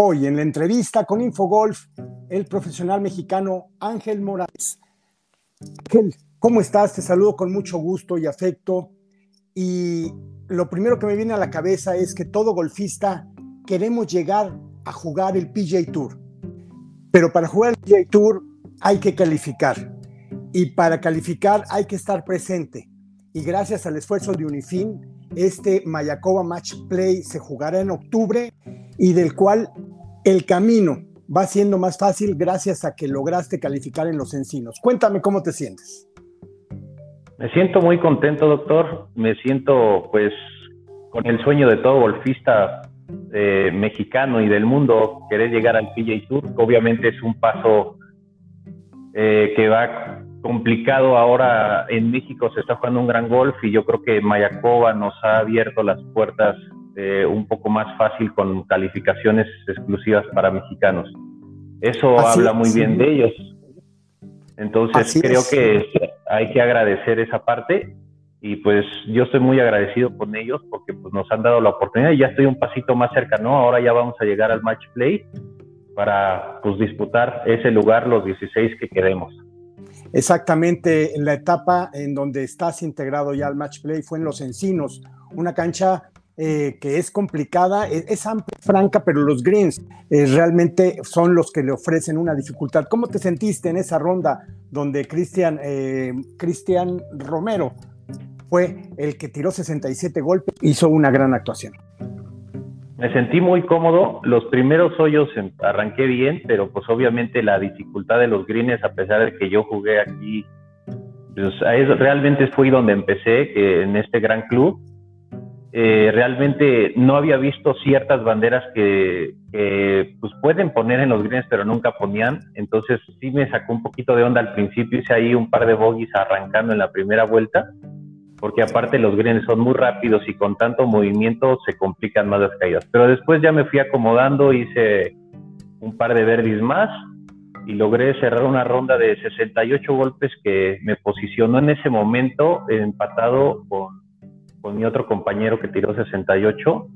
Hoy en la entrevista con Infogolf, el profesional mexicano Ángel Morales. Ángel, ¿cómo estás? Te saludo con mucho gusto y afecto. Y lo primero que me viene a la cabeza es que todo golfista queremos llegar a jugar el PGA Tour. Pero para jugar el PGA Tour hay que calificar. Y para calificar hay que estar presente. Y gracias al esfuerzo de Unifin, este Mayakoba Match Play se jugará en octubre y del cual el camino va siendo más fácil gracias a que lograste calificar en los encinos. Cuéntame cómo te sientes. Me siento muy contento, doctor. Me siento pues con el sueño de todo golfista eh, mexicano y del mundo, querer llegar al PGA Tour. Obviamente es un paso eh, que va complicado ahora en México, se está jugando un gran golf y yo creo que Mayakoba nos ha abierto las puertas eh, un poco más fácil con calificaciones exclusivas para mexicanos. Eso habla muy bien de ellos. Entonces creo que hay que agradecer esa parte y pues yo estoy muy agradecido con ellos porque pues nos han dado la oportunidad y ya estoy un pasito más cerca, ¿no? Ahora ya vamos a llegar al match play para pues disputar ese lugar los 16 que queremos. Exactamente, en la etapa en donde estás integrado ya al match play fue en Los Encinos, una cancha eh, que es complicada, e-, es, amplia, franca, pero los greens eh, realmente son los que le ofrecen una dificultad. ¿Cómo te sentiste en esa ronda donde Cristian eh, Romero fue el que tiró 67 golpes, hizo una gran actuación? Me sentí muy cómodo. Los primeros hoyos arranqué bien, pero pues obviamente la dificultad de los greens, a pesar de que yo jugué aquí, pues realmente fue donde empecé, en este gran club eh, realmente no había visto ciertas banderas que, pues pueden poner en los greens pero nunca ponían, entonces sí me sacó un poquito de onda al principio, hice ahí un par de bogies arrancando en la primera vuelta, porque aparte los greens son muy rápidos y con tanto movimiento se complican más las caídas, pero después ya me fui acomodando, hice un par de verdis más y logré cerrar una ronda de 68 golpes que me posicionó en ese momento empatado con con mi otro compañero que tiró 68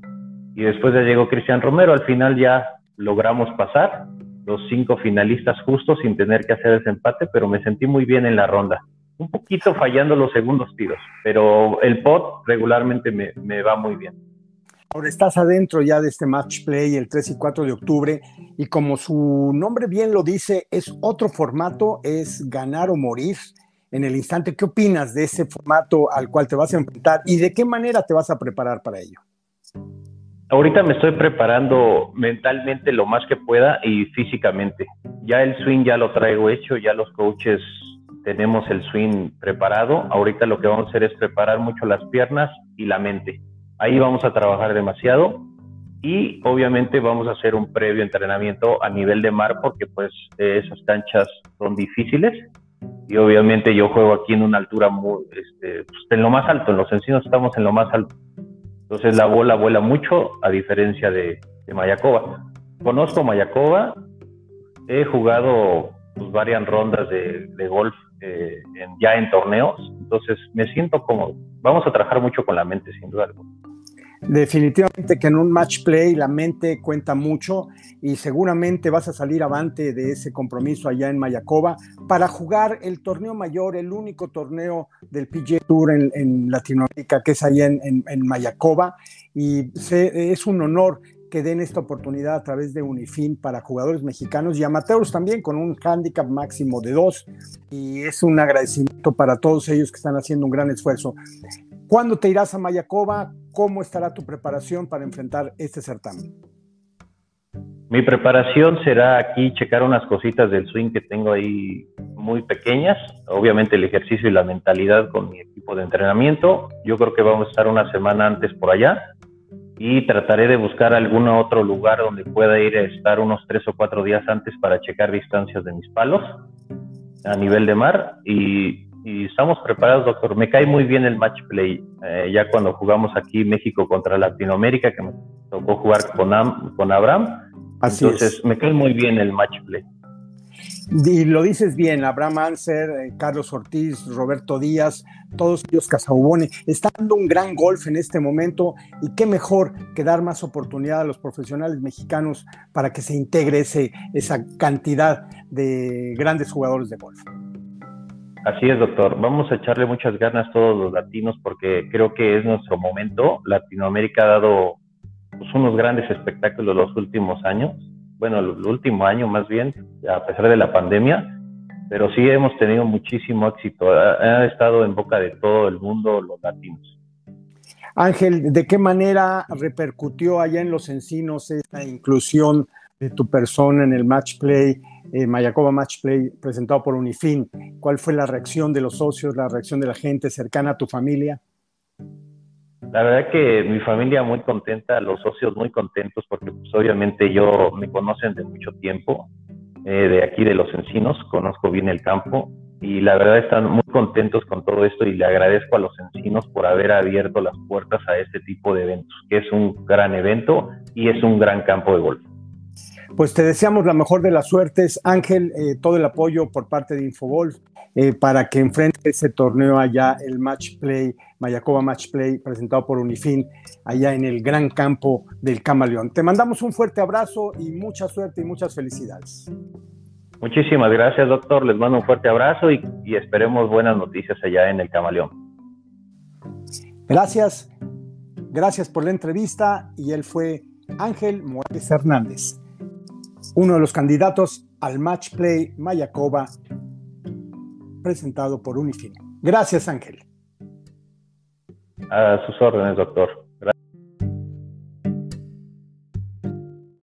y después ya llegó Cristian Romero. Al final ya logramos pasar los cinco finalistas justos sin tener que hacer ese empate, pero me sentí muy bien en la ronda. Un poquito fallando los segundos tiros, pero el pot regularmente me, me va muy bien. Ahora estás adentro ya de este match play el 3 y 4 de octubre y como su nombre bien lo dice, es otro formato, es ganar o morir en el instante. ¿Qué opinas de ese formato al cual te vas a enfrentar y de qué manera te vas a preparar para ello? Ahorita me estoy preparando mentalmente lo más que pueda y físicamente. Ya el swing ya lo traigo hecho, ya los coaches tenemos el swing preparado. Ahorita lo que vamos a hacer es preparar mucho las piernas y la mente. Ahí vamos a trabajar demasiado y obviamente vamos a hacer un previo entrenamiento a nivel de mar porque pues esas canchas son difíciles y obviamente yo juego aquí en una altura muy, este, pues, en lo más alto, en los encinos estamos en lo más alto. Entonces la bola vuela mucho a diferencia de, Mayacoba. Conozco Mayacoba, he jugado pues, varias rondas de, golf eh, ya en torneos, entonces me siento como, vamos a trabajar mucho con la mente sin duda alguna. Definitivamente que en un match play la mente cuenta mucho y seguramente vas a salir avante de ese compromiso allá en Mayacoba para jugar el torneo mayor, el único torneo del PGA Tour en, Latinoamérica que es allá en, Mayacoba y es un honor que den esta oportunidad a través de Unifin para jugadores mexicanos y amateurs también con un handicap máximo de dos y es un agradecimiento para todos ellos que están haciendo un gran esfuerzo. ¿Cuándo te irás a Mayacoba? ¿Cómo estará tu preparación para enfrentar este certamen? Mi preparación será aquí checar unas cositas del swing que tengo ahí muy pequeñas. Obviamente el ejercicio y la mentalidad con mi equipo de entrenamiento. Yo creo que vamos a estar una semana antes por allá y trataré de buscar algún otro lugar donde pueda ir a estar unos tres o cuatro días antes para checar distancias de mis palos a nivel de mar y y estamos preparados, doctor. Me cae muy bien el match play. Eh, ya cuando jugamos aquí México contra Latinoamérica, que me tocó jugar con, con Abraham, Así entonces me cae muy bien el match play. Y lo dices bien, Abraham Anser, eh, Carlos Ortiz, Roberto Díaz, todos ellos Casaubone, están dando un gran golf en este momento y qué mejor que dar más oportunidad a los profesionales mexicanos para que se integre ese, esa cantidad de grandes jugadores de golf. Así es, doctor. Vamos a echarle muchas ganas todos los latinos porque creo que es nuestro momento. Latinoamérica ha dado pues, unos grandes espectáculos los últimos años bueno, el último año más bien, a pesar de la pandemia, pero sí hemos tenido muchísimo éxito. Ha, estado en boca de todo el mundo los latinos. Ángel, ¿de qué manera repercutió allá en Los Encinos esta inclusión de tu persona en el Match Play, eh, Mayacoba Match Play, presentado por Unifin? ¿Cuál fue la reacción de los socios, la reacción de la gente cercana a tu familia? La verdad que mi familia muy contenta, los socios muy contentos porque pues, obviamente yo me conocen de mucho tiempo, eh, de aquí de Los Encinos, conozco bien el campo y la verdad están muy contentos con todo esto y le agradezco a Los Encinos por haber abierto las puertas a este tipo de eventos, que es un gran evento y es un gran campo de golf. Pues te deseamos la mejor de las suertes, Ángel, eh, todo el apoyo por parte de Infogolf eh, para que enfrente ese torneo allá, el Match Play, Mayacoba Match Play, presentado por Unifin, allá en el gran campo del Camaleón. Te mandamos un fuerte abrazo y mucha suerte y muchas felicidades. Muchísimas gracias, doctor. Les mando un fuerte abrazo y, y esperemos buenas noticias allá en el Camaleón. Gracias, gracias por la entrevista y él fue Ángel Morales Hernández uno de los candidatos al Match Play Mayacoba presentado por Unifin. Gracias, Ángel. A sus órdenes, doctor.